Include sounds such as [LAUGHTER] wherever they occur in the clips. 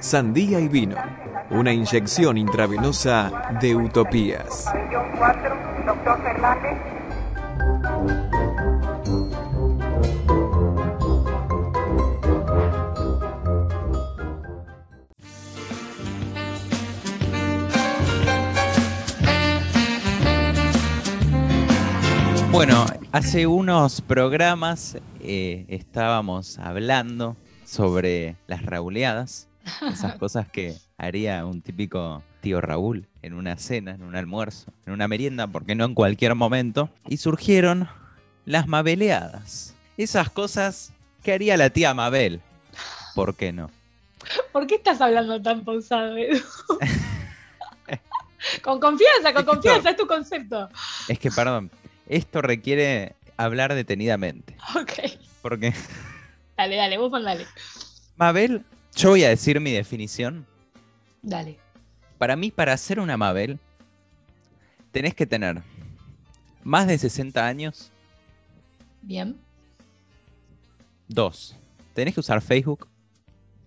Sandía y vino. Una inyección intravenosa de utopías. Bueno, hace unos programas eh, estábamos hablando sobre las rauleadas, esas [LAUGHS] cosas que haría un típico tío Raúl en una cena, en un almuerzo, en una merienda, porque no en cualquier momento, y surgieron las mabeleadas, esas cosas que haría la tía Mabel, ¿por qué no? ¿Por qué estás hablando tan pausado, Edu? [LAUGHS] con confianza, con confianza, es tu concepto. Es que, perdón, esto requiere hablar detenidamente. Ok. Porque Dale, dale, vos mandale. Mabel, yo voy a decir mi definición. Dale. Para mí, para ser una Mabel, tenés que tener más de 60 años. Bien. Dos, tenés que usar Facebook.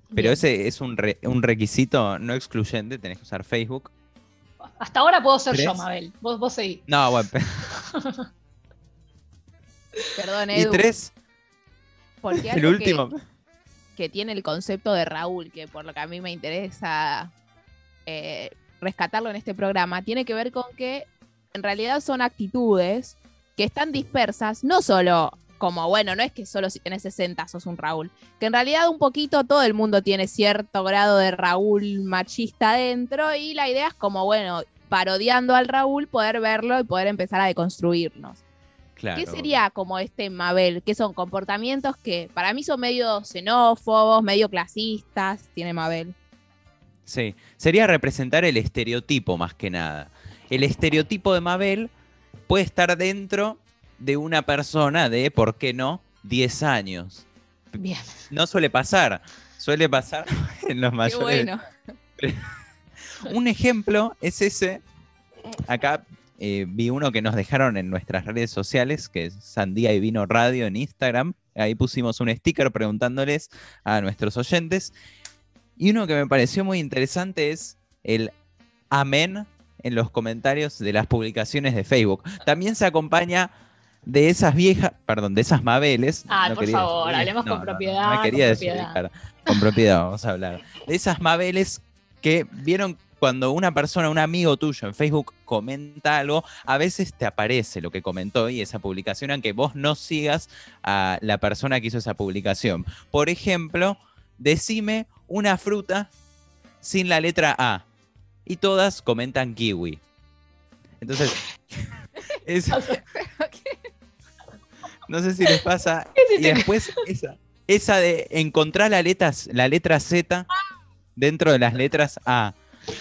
Pero Bien. ese es un, re- un requisito no excluyente, tenés que usar Facebook. Hasta ahora puedo ser yo. Mabel. Vos, vos seguí. No, bueno. [LAUGHS] Perdón, Y Edu. tres, porque el último. Que, que tiene el concepto de Raúl, que por lo que a mí me interesa eh, rescatarlo en este programa, tiene que ver con que en realidad son actitudes que están dispersas, no solo como, bueno, no es que solo si tenés 60 sos un Raúl, que en realidad un poquito todo el mundo tiene cierto grado de Raúl machista dentro y la idea es como, bueno, parodiando al Raúl, poder verlo y poder empezar a deconstruirnos. Claro. ¿Qué sería como este Mabel? Que son comportamientos que para mí son medio xenófobos, medio clasistas, tiene Mabel. Sí, sería representar el estereotipo más que nada. El estereotipo de Mabel puede estar dentro de una persona de, ¿por qué no?, 10 años. Bien. No suele pasar, suele pasar [LAUGHS] en los Qué mayores. bueno. [LAUGHS] Un ejemplo es ese, acá eh, vi uno que nos dejaron en nuestras redes sociales, que es Sandía y Vino Radio en Instagram. Ahí pusimos un sticker preguntándoles a nuestros oyentes. Y uno que me pareció muy interesante es el amén en los comentarios de las publicaciones de Facebook. También se acompaña de esas viejas, perdón, de esas Mabeles. Ah, no por quería favor, hablemos con propiedad, No, me con quería propiedad. desubicar. Con propiedad, vamos a hablar. De esas Mabeles que vieron cuando una persona, un amigo tuyo en Facebook comenta algo, a veces te aparece lo que comentó y esa publicación, aunque vos no sigas a la persona que hizo esa publicación. Por ejemplo, decime una fruta sin la letra A. Y todas comentan kiwi. Entonces, [LAUGHS] es- [LAUGHS] no sé si les pasa. [LAUGHS] Y después esa, esa de encontrar la letra, la letra Z dentro de las letras A.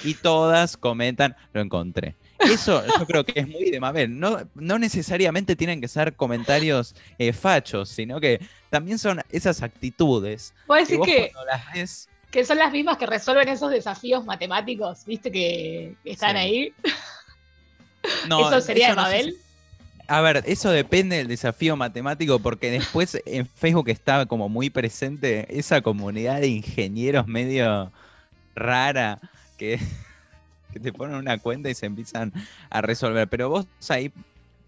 Y todas comentan, lo encontré. Eso yo creo que es muy de Mabel. No, no necesariamente tienen que ser comentarios eh, fachos, sino que también son esas actitudes. Puedo Que decir que, cuando las ves, que son las mismas que resuelven esos desafíos matemáticos, ¿viste? Que están Sí. ahí. no, ¿Eso sería de no sé si- Mabel? A ver, eso depende del desafío matemático, porque después en Facebook está como muy presente esa comunidad de ingenieros medio rara [LAUGHS] que, te ponen una cuenta y se empiezan a resolver. Pero vos ahí,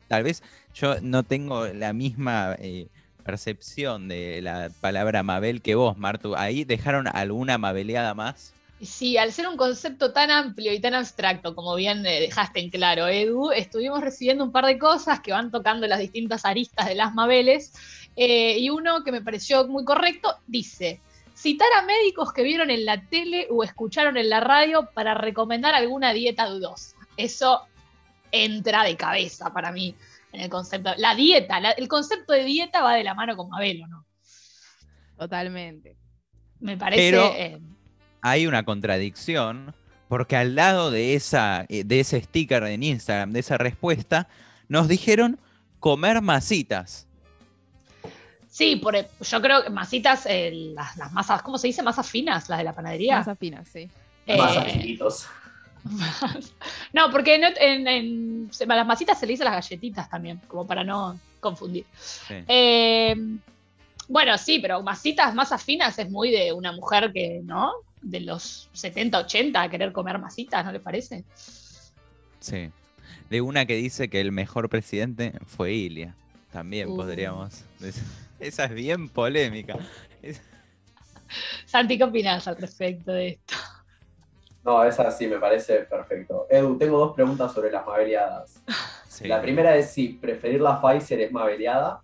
tal vez yo no tengo la misma eh, percepción de la palabra Mabel que vos, Martu. Ahí dejaron alguna mabeleada más. Sí, al ser un concepto tan amplio y tan abstracto, como bien eh, dejaste en claro, Edu, estuvimos recibiendo un par de cosas que van tocando las distintas aristas de las Mabeles. eh, y uno que me pareció muy correcto dice: citar a médicos que vieron en la tele o escucharon en la radio para recomendar alguna dieta dudosa. Eso entra de cabeza para mí en el concepto. La dieta, la- el concepto de dieta va de la mano con Mabel, ¿o no? Totalmente. Me parece. Pero- eh, hay una contradicción, porque al lado de, esa, eh, de ese sticker en Instagram, de esa respuesta, nos dijeron comer masitas. Sí, por, yo creo que masitas, eh, las, las masas, ¿cómo se dice? Masas finas, las de la panadería. Más afinas, sí. Eh, Más amiguitos. [LAUGHS] no, porque en, en- en- se- a las masitas se le dice las galletitas también, como para no confundir. Sí. Eh, Bueno, sí, pero masitas más afinas es muy de una mujer que, ¿no? De los 70, 80 a querer comer masitas, ¿no le parece? Sí. De una que dice que el mejor presidente fue Ilia. También Uh. podríamos decir. Esa es bien polémica. Es- Santi, ¿qué opinas al respecto de esto? No, esa sí me parece perfecto. Edu, tengo dos preguntas sobre las mabeleadas. sí. La primera es si preferir la Pfizer es mabeleada.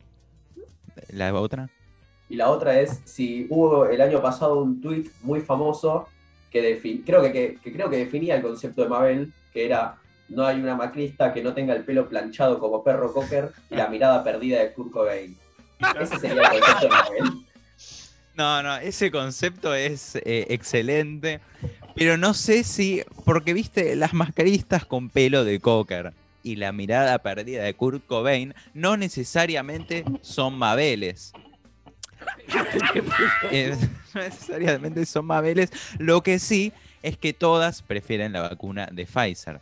¿La otra? Y la otra es si hubo el año pasado un tweet muy famoso que, creo que, que- que creo que definía el concepto de Mabel, que era no hay una macrista que no tenga el pelo planchado como perro cocker y la mirada perdida de Kurt Cobain. Ese sería el concepto de Mabel. No, no, ese concepto es eh, excelente, pero no sé si, porque viste, las mascaristas con pelo de cocker y la mirada perdida de Kurt Cobain no necesariamente son mabeles. [LAUGHS] Eh, no necesariamente son mabeles, lo que sí es que todas prefieren la vacuna de Pfizer.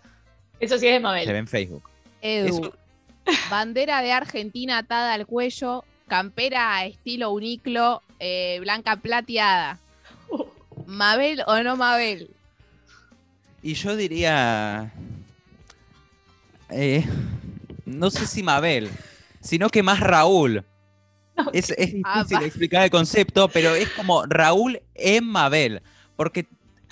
Eso sí es de Se Mabel. ve en Facebook. Edu, Eso- bandera de Argentina atada al cuello, campera estilo uniclo, eh, blanca plateada. ¿Mabel o no Mabel? Y yo diría. eh, no sé si Mabel, sino que más Raúl. Es, es Ah, difícil explicar el concepto, pero es como Raúl en Mabel. Porque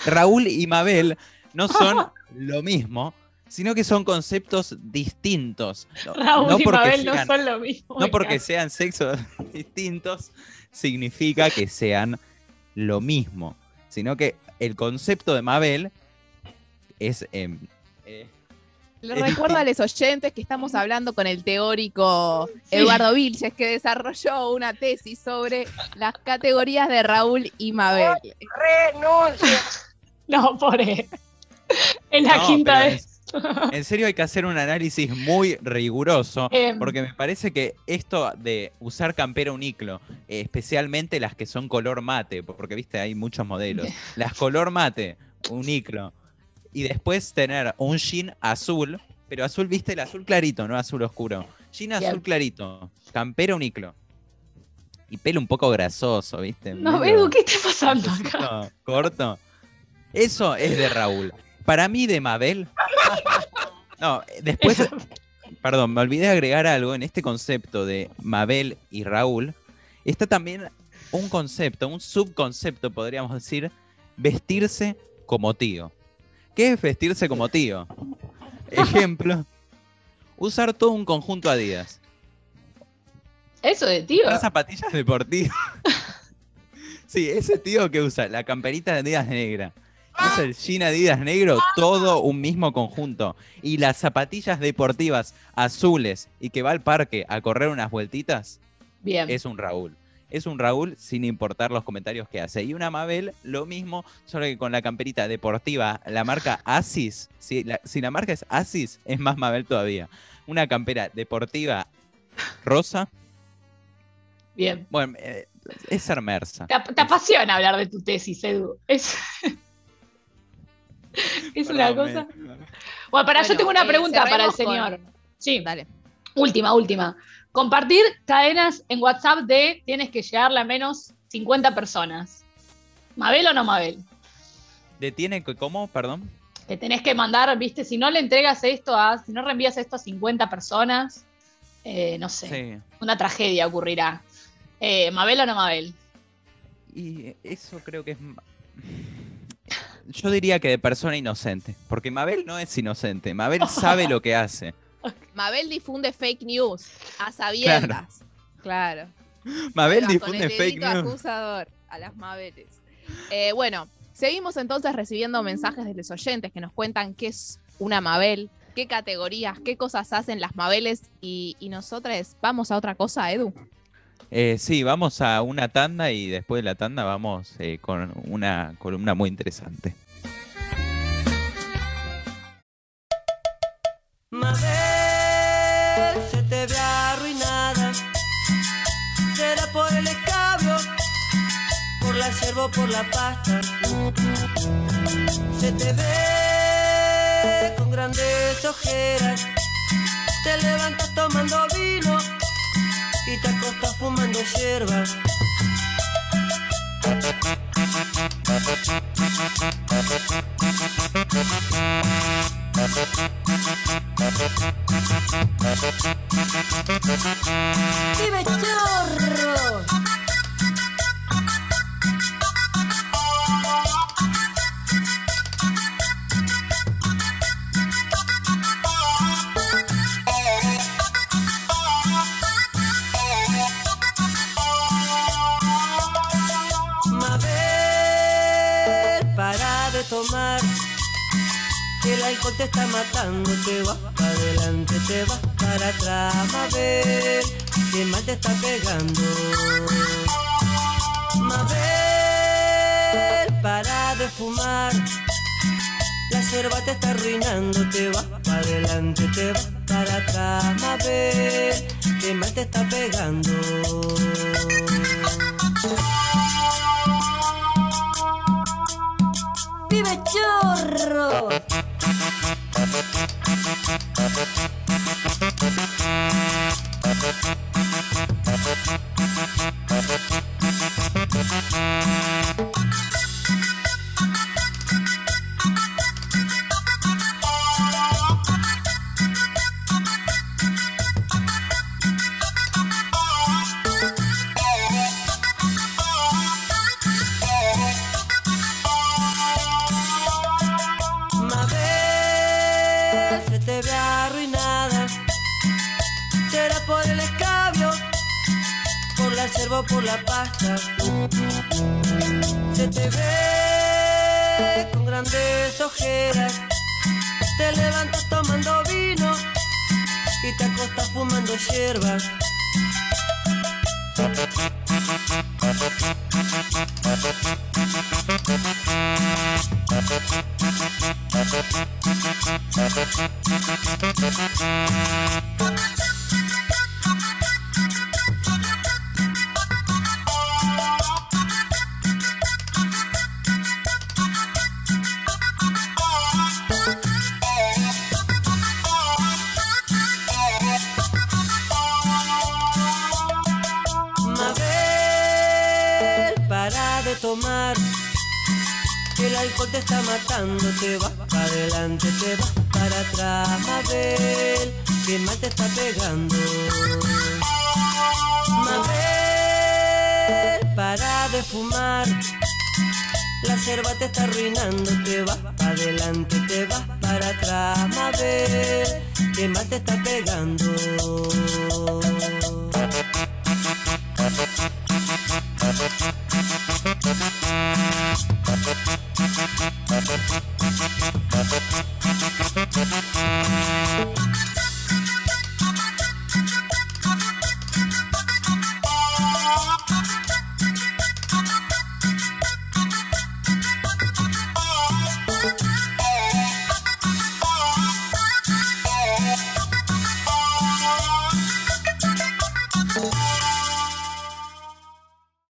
Raúl y Mabel no son [LAUGHS] lo mismo, sino que son conceptos distintos. No, [LAUGHS] Raúl no y porque Mabel no son lo mismo. no porque sean sexos [LAUGHS] distintos significa que sean lo mismo, sino que el concepto de Mabel es... em, eh, Le Es recuerdo a los oyentes que estamos hablando con el teórico. Eduardo Vilches, que desarrolló una tesis sobre las categorías de Raúl y Mabel. [LAUGHS] No, pobre. Es la no, quinta vez. En, en serio hay que hacer un análisis muy riguroso, [LAUGHS] Em, porque me parece que esto de usar campera uniclo, eh, especialmente las que son color mate, porque viste, hay muchos modelos, [LAUGHS] las color mate, uniclo, y después tener un jean azul, pero azul, viste, el azul clarito, no azul oscuro. Jean azul Bien. clarito, campera uniclo. Y pelo un poco grasoso, viste. No, Edu, ¿qué está pasando acá? corto. Eso es de Raúl. Para mí, de Mabel. No, después, perdón, me olvidé agregar algo en este concepto de Mabel y Raúl. Está también un concepto, un subconcepto, podríamos decir, vestirse como tío. ¿Qué es vestirse como tío? Ejemplo, usar todo un conjunto Adidas. Eso de tío. Usar zapatillas deportivas. [LAUGHS] Sí, ese tío que usa la camperita de Adidas negra, usa el jean Adidas negro, todo un mismo conjunto. Y las zapatillas deportivas azules y que va al parque a correr unas vueltitas, Bien. es un Raúl. Es un Raúl sin importar los comentarios que hace. Y una Mabel, lo mismo, solo que con la camperita deportiva, la marca Asis. Si la, si la marca es Asis, es más Mabel todavía. Una campera deportiva rosa. Bien. Bueno, eh, es ser mersa. Te, ap- te apasiona hablar de tu tesis, Edu. Es, [LAUGHS] es una cosa. me- Bueno, para yo Bueno, tengo una eh, pregunta para el con- señor. Sí, Dale. última, última. Compartir cadenas en WhatsApp de tienes que llegarle a menos 50 personas. ¿Mabel o no Mabel? Detiene que, ¿cómo? Perdón. Te tenés que mandar, viste, si no le entregas esto a, si no reenvías esto a 50 personas, eh, no sé, Sí. una tragedia ocurrirá. Eh, ¿Mabel o no Mabel? Y eso creo que es. Yo diría que de persona inocente. Porque Mabel no es inocente. Mabel [LAUGHS] sabe lo que hace. Mabel difunde fake news a sabiendas. Claro. Mabel Ahí va, con difunde el fake news. acusador a las Mabeles. Eh, bueno, seguimos entonces recibiendo mensajes de los oyentes que nos cuentan qué es una Mabel, qué categorías, qué cosas hacen las Mabeles y, y nosotras vamos a otra cosa, Edu. Eh, sí, vamos a una tanda y después de la tanda vamos eh, con una columna muy interesante. Mabel, se te ve arruinada. Será por el escabio, por la yerba o por la pasta. Se te ve con grandes ojeras. Te levantas tomando vino te acostas fumando hierba. ¡Vive chorro! De tomar. El alcohol te está matando, te vas para adelante, te vas para atrás, Mabel, que mal te está pegando. Mabel, para de fumar. La yerba te está arruinando, te vas para adelante, te vas para atrás, Mabel, que mal te está pegando. Se te ve con grandes ojeras. Te levantas tomando vino y te acostas fumando hierba. Te está matando, te vas para adelante, te vas para atrás, Mabel, que mal te está pegando. Mabel, para de fumar. La yerba te está arruinando, te vas para adelante, te vas para atrás, Mabel, que mal te está pegando. Bye.